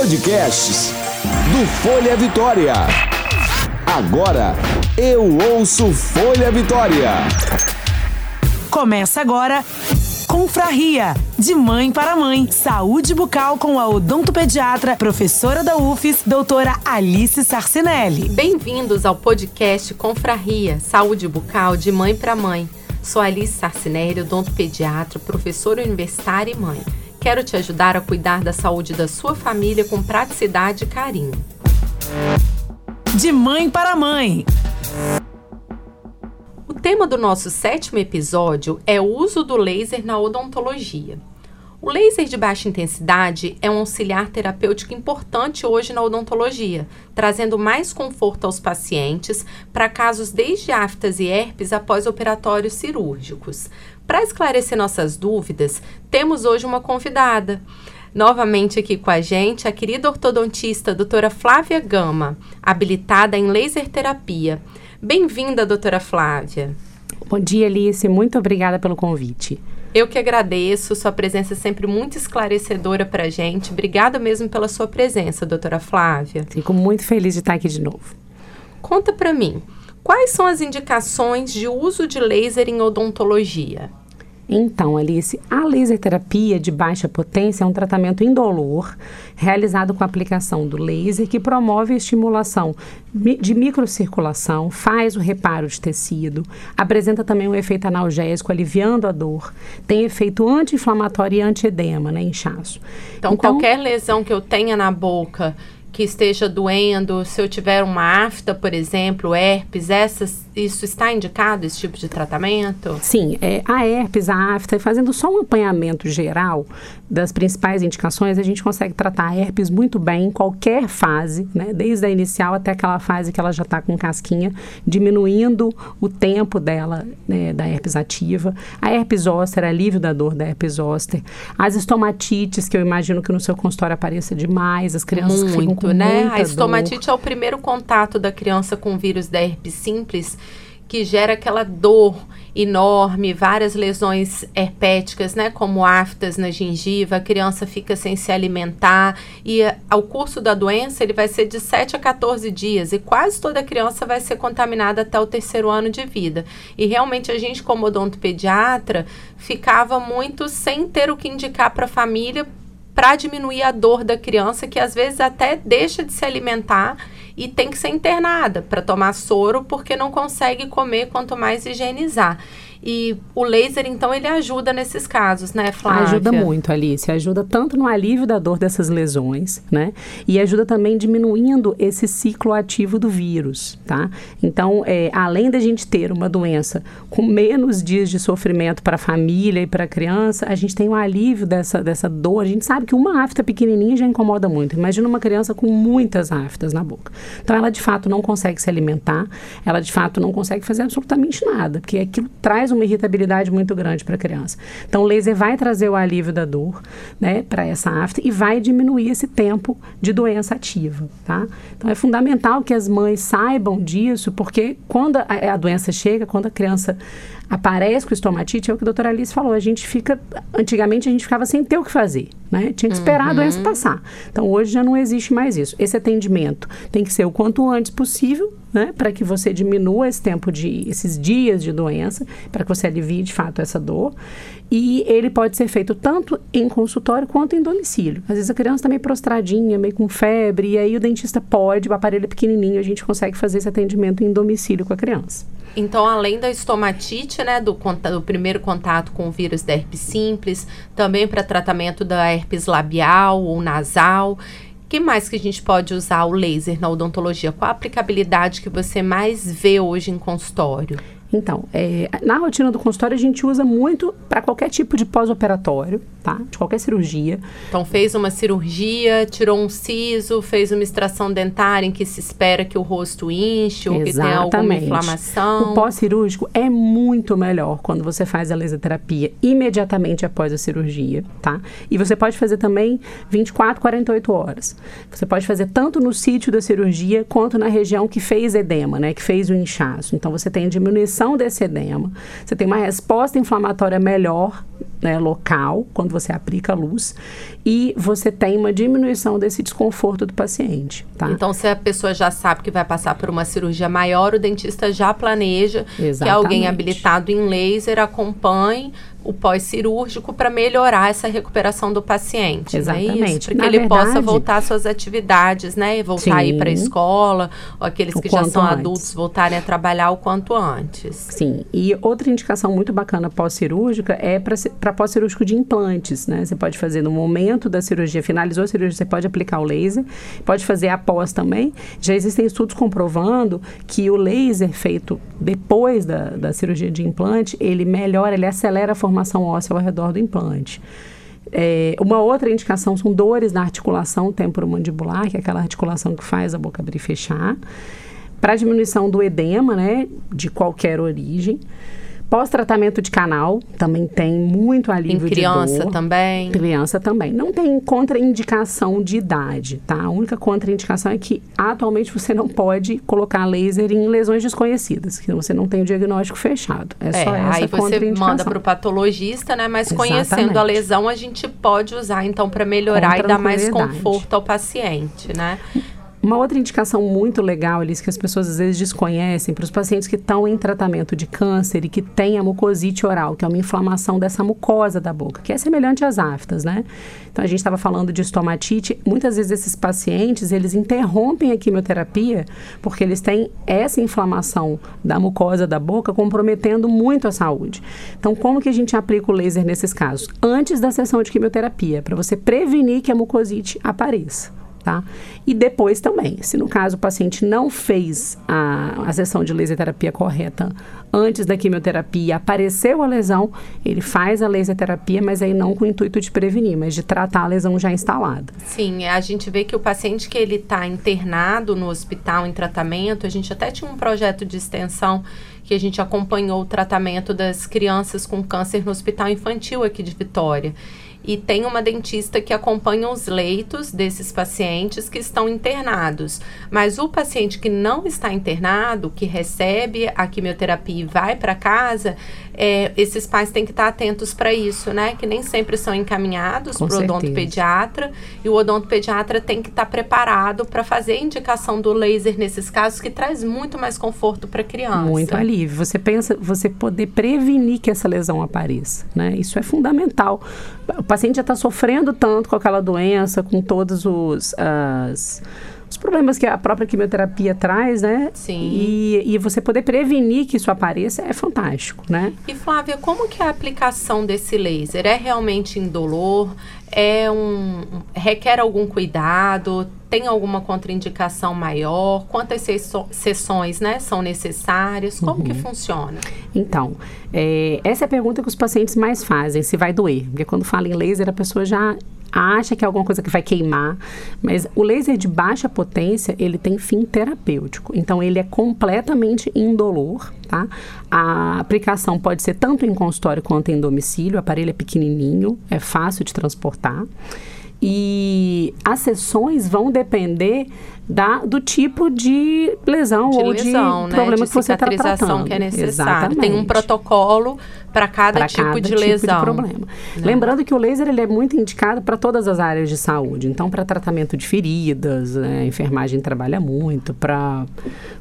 Podcasts do Folha Vitória. Agora eu ouço Folha Vitória. Começa agora Confraria, de mãe para mãe. Saúde bucal com a odontopediatra, professora da UFES, doutora Alice Sarcinelli. Bem-vindos ao podcast Confraria, Saúde bucal de mãe para mãe. Sou Alice Sarcinelli, odontopediatra, professora universitária e mãe. Quero te ajudar a cuidar da saúde da sua família com praticidade e carinho. De mãe para mãe. O tema do nosso sétimo episódio é o uso do laser na odontologia. O laser de baixa intensidade é um auxiliar terapêutico importante hoje na odontologia, trazendo mais conforto aos pacientes para casos desde aftas e herpes após operatórios cirúrgicos. Para esclarecer nossas dúvidas, temos hoje uma convidada. Novamente aqui com a gente, a querida ortodontista doutora Flávia Gama, habilitada em laser terapia. Bem-vinda, doutora Flávia. Bom dia, Alice. Muito obrigada pelo convite. Eu que agradeço, sua presença é sempre muito esclarecedora para a gente. Obrigada mesmo pela sua presença, doutora Flávia. Fico muito feliz de estar aqui de novo. Conta para mim, quais são as indicações de uso de laser em odontologia? Então, Alice, a laser terapia de baixa potência é um tratamento indolor realizado com a aplicação do laser que promove a estimulação de microcirculação, faz o reparo de tecido, apresenta também um efeito analgésico aliviando a dor, tem efeito anti-inflamatório e anti-edema, né, inchaço. Então, então, qualquer lesão que eu tenha na boca que esteja doendo, se eu tiver uma afta, por exemplo, herpes, essas, isso está indicado, esse tipo de tratamento? Sim, é, a herpes, a afta, fazendo só um apanhamento geral das principais indicações, a gente consegue tratar a herpes muito bem em qualquer fase, né, desde a inicial até aquela fase que ela já está com casquinha, diminuindo o tempo dela, né, da herpes ativa. A herpes zoster, alívio da dor da herpes zoster. As estomatites, que eu imagino que no seu consultório apareça demais, as crianças muito. que com né? A estomatite dor. é o primeiro contato da criança com o vírus da herpes simples que gera aquela dor enorme, várias lesões herpéticas, né, como aftas na gengiva, a criança fica sem se alimentar e ao curso da doença ele vai ser de 7 a 14 dias e quase toda criança vai ser contaminada até o terceiro ano de vida. E realmente a gente como odontopediatra ficava muito sem ter o que indicar para a família para diminuir a dor da criança, que às vezes até deixa de se alimentar e tem que ser internada para tomar soro porque não consegue comer quanto mais higienizar. E o laser, então, ele ajuda nesses casos, né, Flávia? Ajuda muito, Alice. Ajuda tanto no alívio da dor dessas lesões, né? E ajuda também diminuindo esse ciclo ativo do vírus, tá? Então, é, além da gente ter uma doença com menos dias de sofrimento para a família e para a criança, a gente tem um alívio dessa, dessa dor. A gente sabe que uma afta pequenininha já incomoda muito. Imagina uma criança com muitas aftas na boca. Então, ela de fato não consegue se alimentar, ela de fato não consegue fazer absolutamente nada, porque aquilo traz uma irritabilidade muito grande para a criança. Então, o laser vai trazer o alívio da dor, né, para essa afta e vai diminuir esse tempo de doença ativa, tá? Então, é fundamental que as mães saibam disso, porque quando a, a doença chega, quando a criança aparece com estomatite, é o que a doutora Alice falou, a gente fica, antigamente a gente ficava sem ter o que fazer, né? Tinha que esperar uhum. a doença passar. Então, hoje já não existe mais isso. Esse atendimento tem que ser o quanto antes possível, né? Para que você diminua esse tempo de, esses dias de doença, para que você alivie de fato essa dor. E ele pode ser feito tanto em consultório quanto em domicílio. Às vezes a criança está meio prostradinha, meio com febre, e aí o dentista pode, o aparelho é pequenininho, a gente consegue fazer esse atendimento em domicílio com a criança. Então, além da estomatite, né, do, do primeiro contato com o vírus da herpes simples, também para tratamento da herpes labial ou nasal, que mais que a gente pode usar o laser na odontologia? Qual a aplicabilidade que você mais vê hoje em consultório? Então, é, na rotina do consultório a gente usa muito para qualquer tipo de pós-operatório, tá? De qualquer cirurgia. Então, fez uma cirurgia, tirou um siso, fez uma extração dentária em que se espera que o rosto inche ou que tenha alguma inflamação. O pós-cirúrgico é muito melhor quando você faz a lesoterapia imediatamente após a cirurgia, tá? E você pode fazer também 24, 48 horas. Você pode fazer tanto no sítio da cirurgia quanto na região que fez edema, né? Que fez o inchaço. Então, você tem diminuição diminuição desse edema, você tem uma resposta inflamatória melhor né, local, quando você aplica a luz, e você tem uma diminuição desse desconforto do paciente. Tá? Então, se a pessoa já sabe que vai passar por uma cirurgia maior, o dentista já planeja Exatamente. que alguém habilitado em laser acompanhe o pós-cirúrgico para melhorar essa recuperação do paciente. É Exatamente. Para que ele verdade, possa voltar às suas atividades, né? E voltar sim, a ir para a escola, ou aqueles que já são antes. adultos voltarem a trabalhar o quanto antes. Sim. E outra indicação muito bacana pós-cirúrgica é para pós-cirúrgico de implantes, né? Você pode fazer no momento da cirurgia, finalizou a cirurgia, você pode aplicar o laser, pode fazer após também. Já existem estudos comprovando que o laser feito depois da, da cirurgia de implante, ele melhora, ele acelera a formação formação óssea ao redor do implante. É, uma outra indicação são dores na articulação temporomandibular, que é aquela articulação que faz a boca abrir e fechar. Para diminuição do edema, né, de qualquer origem. Pós-tratamento de canal também tem muito alívio em criança de dor. também. Criança também. Não tem contraindicação de idade, tá? A única contraindicação é que atualmente você não pode colocar laser em lesões desconhecidas, que você não tem o diagnóstico fechado. É, é só essa aí você manda para o patologista, né? Mas Exatamente. conhecendo a lesão, a gente pode usar então para melhorar e dar mais conforto ao paciente, né? Uma outra indicação muito legal, Alice, que as pessoas às vezes desconhecem, para os pacientes que estão em tratamento de câncer e que têm a mucosite oral, que é uma inflamação dessa mucosa da boca, que é semelhante às aftas, né? Então, a gente estava falando de estomatite. Muitas vezes esses pacientes, eles interrompem a quimioterapia porque eles têm essa inflamação da mucosa da boca comprometendo muito a saúde. Então, como que a gente aplica o laser nesses casos? Antes da sessão de quimioterapia, para você prevenir que a mucosite apareça tá? E depois também, se no caso o paciente não fez a, a sessão de laser terapia correta antes da quimioterapia, apareceu a lesão, ele faz a laser terapia, mas aí não com o intuito de prevenir, mas de tratar a lesão já instalada. Sim, a gente vê que o paciente que ele está internado no hospital em tratamento, a gente até tinha um projeto de extensão que a gente acompanhou o tratamento das crianças com câncer no hospital infantil aqui de Vitória e tem uma dentista que acompanha os leitos desses pacientes que estão internados. Mas o paciente que não está internado, que recebe a quimioterapia e vai para casa, é, esses pais têm que estar atentos para isso, né? Que nem sempre são encaminhados para o odontopediatra e o odontopediatra tem que estar preparado para fazer a indicação do laser nesses casos, que traz muito mais conforto para a criança. Muito alívio. Você pensa, você poder prevenir que essa lesão apareça, né? Isso é fundamental paciente já está sofrendo tanto com aquela doença, com todos os, as, os problemas que a própria quimioterapia traz, né? Sim. E, e você poder prevenir que isso apareça é fantástico, né? E Flávia, como que é a aplicação desse laser? É realmente indolor? É um requer algum cuidado? Tem alguma contraindicação maior? Quantas sessões né, são necessárias? Como uhum. que funciona? Então, é, essa é a pergunta que os pacientes mais fazem, se vai doer. Porque quando fala em laser, a pessoa já acha que é alguma coisa que vai queimar, mas o laser de baixa potência, ele tem fim terapêutico. Então, ele é completamente indolor, tá? A aplicação pode ser tanto em consultório quanto em domicílio, o aparelho é pequenininho, é fácil de transportar. E as sessões vão depender da, do tipo de lesão de ou lesão, de né? problema de que você está tratando. que é necessário. Exatamente. Tem um protocolo para cada, tipo, cada de tipo lesão. de problema. Não. Lembrando que o laser ele é muito indicado para todas as áreas de saúde. Então, para tratamento de feridas, né? a enfermagem trabalha muito. Para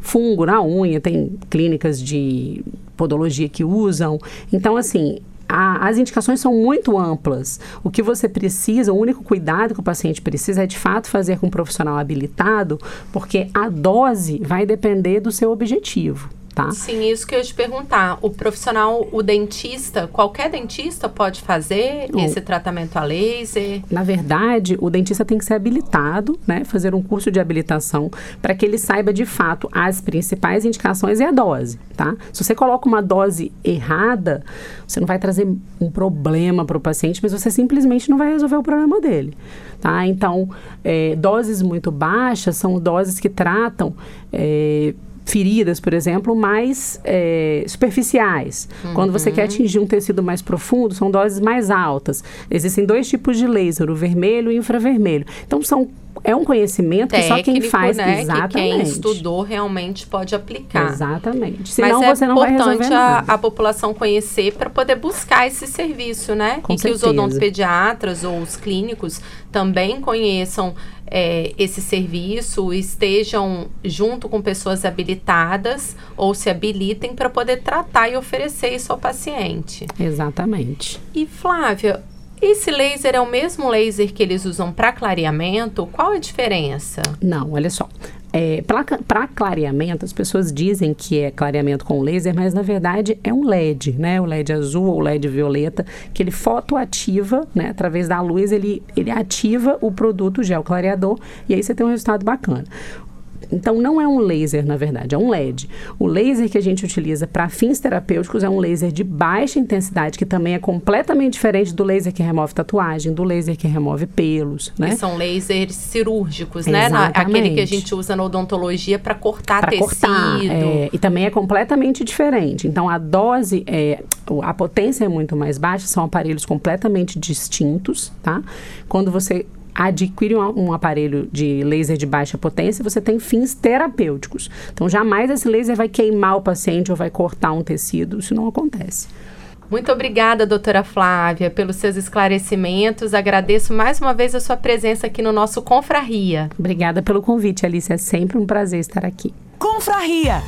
fungo na unha, tem clínicas de podologia que usam. Então, assim, a, as indicações são muito amplas. O que você precisa, o único cuidado que o paciente precisa é de fato fazer com um profissional habilitado, porque a dose vai depender do seu objetivo tá? Sim, isso que eu ia te perguntar. O profissional, o dentista, qualquer dentista pode fazer esse tratamento a laser? Na verdade, o dentista tem que ser habilitado, né? Fazer um curso de habilitação para que ele saiba de fato as principais indicações e a dose, tá? Se você coloca uma dose errada, você não vai trazer um problema para o paciente, mas você simplesmente não vai resolver o problema dele, tá? Então, é, doses muito baixas são doses que tratam é, feridas, por exemplo, mais é, superficiais. Uhum. Quando você quer atingir um tecido mais profundo, são doses mais altas. Existem dois tipos de laser, o vermelho e o infravermelho. Então, são é um conhecimento Técnico, que só quem faz né, exatamente. Que quem estudou realmente pode aplicar. Exatamente. Senão Mas você é importante a, a população conhecer para poder buscar esse serviço, né? Com e que os certeza. odontopediatras ou os clínicos também conheçam é, esse serviço, estejam junto com pessoas habilitadas ou se habilitem para poder tratar e oferecer isso ao paciente. Exatamente. E Flávia, esse laser é o mesmo laser que eles usam para clareamento? Qual a diferença? Não, olha só. É, para clareamento, as pessoas dizem que é clareamento com laser, mas na verdade é um LED, né? O LED azul ou LED violeta, que ele fotoativa, né? Através da luz, ele, ele ativa o produto gel clareador e aí você tem um resultado bacana. Então, não é um laser, na verdade, é um LED. O laser que a gente utiliza para fins terapêuticos é um laser de baixa intensidade, que também é completamente diferente do laser que remove tatuagem, do laser que remove pelos, né? Que são lasers cirúrgicos, né? Exatamente. Aquele que a gente usa na odontologia para cortar Pra tecido. cortar. é, e também é completamente diferente. Então, a dose, é, a potência é muito mais baixa, são aparelhos completamente distintos, tá? Quando você adquire um, um aparelho de laser de baixa potência, você tem fins terapêuticos. Então, jamais esse laser vai queimar o paciente ou vai cortar um tecido, isso não acontece. Muito obrigada, doutora Flávia, pelos seus esclarecimentos. Agradeço mais uma vez a sua presença aqui no nosso Confraria. Obrigada pelo convite, Alice. É sempre um prazer estar aqui. Confraria.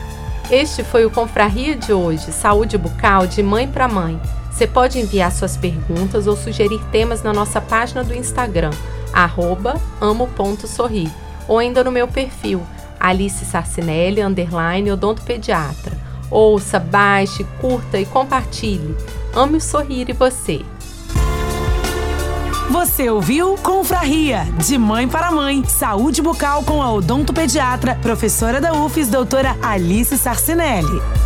Este foi o Confraria de hoje, Saúde Bucal de Mãe para Mãe. Você pode enviar suas perguntas ou sugerir temas na nossa página do Instagram, arroba amo.sorrir, ou ainda no meu perfil, Alice Sarcinelli, underline odontopediatra. Ouça, baixe, curta e compartilhe. Ame o sorrir e você. Você ouviu Confraria, de mãe para mãe. Saúde bucal com a odontopediatra, professora da UFES, doutora Alice Sarcinelli.